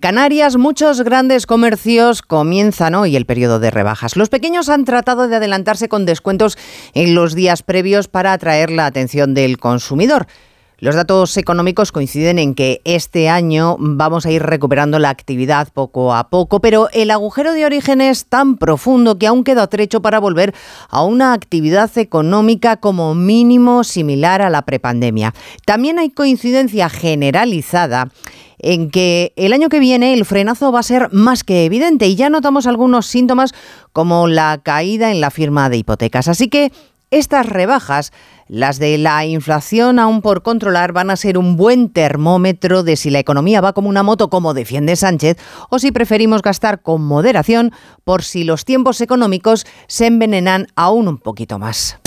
Canarias, muchos grandes comercios comienzan hoy el periodo de rebajas. Los pequeños han tratado de adelantarse con descuentos en los días previos para atraer la atención del consumidor. Los datos económicos coinciden en que este año vamos a ir recuperando la actividad poco a poco, pero el agujero de origen es tan profundo que aún queda trecho para volver a una actividad económica como mínimo similar a la prepandemia. También hay coincidencia generalizada en que el año que viene el frenazo va a ser más que evidente y ya notamos algunos síntomas como la caída en la firma de hipotecas. Así que estas rebajas, las de la inflación aún por controlar, van a ser un buen termómetro de si la economía va como una moto, como defiende Sánchez, o si preferimos gastar con moderación por si los tiempos económicos se envenenan aún un poquito más.